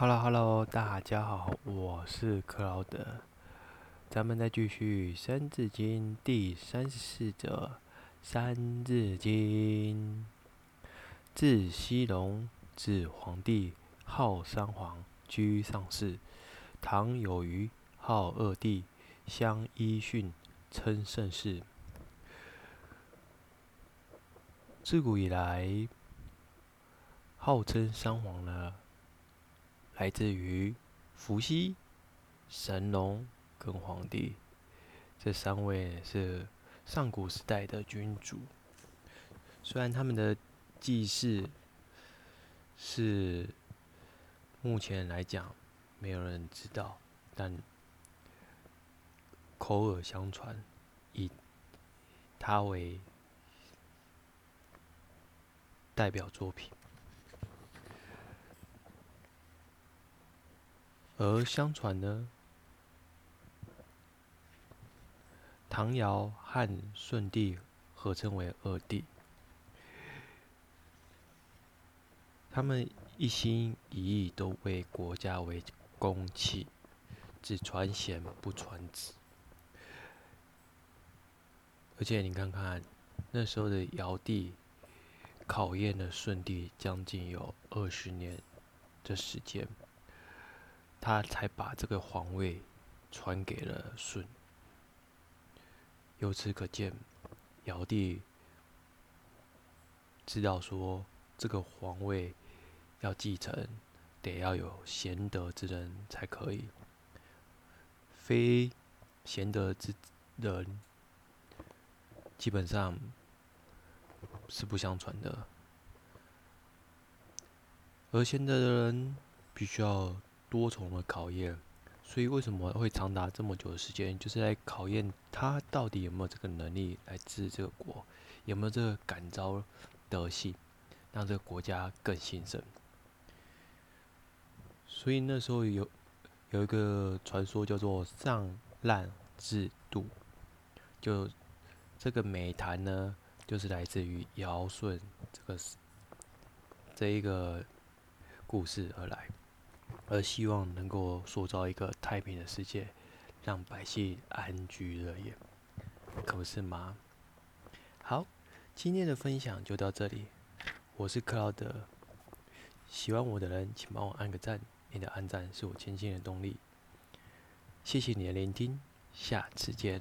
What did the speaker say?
Hello Hello，大家好，我是克劳德，咱们再继续《三字经》第三十四则，《三字经》自西戎，至黄帝，号三皇，居上世。唐有虞，号二帝，相揖逊，称盛世。自古以来，号称三皇呢，来自于伏羲、神农跟黄帝，这三位是上古时代的君主。虽然他们的祭祀是目前来讲没有人知道，但口耳相传，以他为。代表作品，而相传呢，唐尧和舜帝合称为二帝，他们一心一意都为国家为公器，只传贤不传子，而且你看看那时候的尧帝。考验了舜帝将近有二十年的时间，他才把这个皇位传给了舜。由此可见，尧帝知道说这个皇位要继承，得要有贤德之人才可以，非贤德之人基本上。是不相传的，而贤德的人必须要多重的考验，所以为什么会长达这么久的时间，就是来考验他到底有没有这个能力来治这个国，有没有这个感召德性，让这个国家更兴盛。所以那时候有有一个传说叫做上滥制度，就这个美谈呢。就是来自于尧舜这个这一个故事而来，而希望能够塑造一个太平的世界，让百姓安居乐业，可不是吗？好，今天的分享就到这里，我是克劳德，喜欢我的人请帮我按个赞，你的按赞是我前进的动力，谢谢你的聆听，下次见。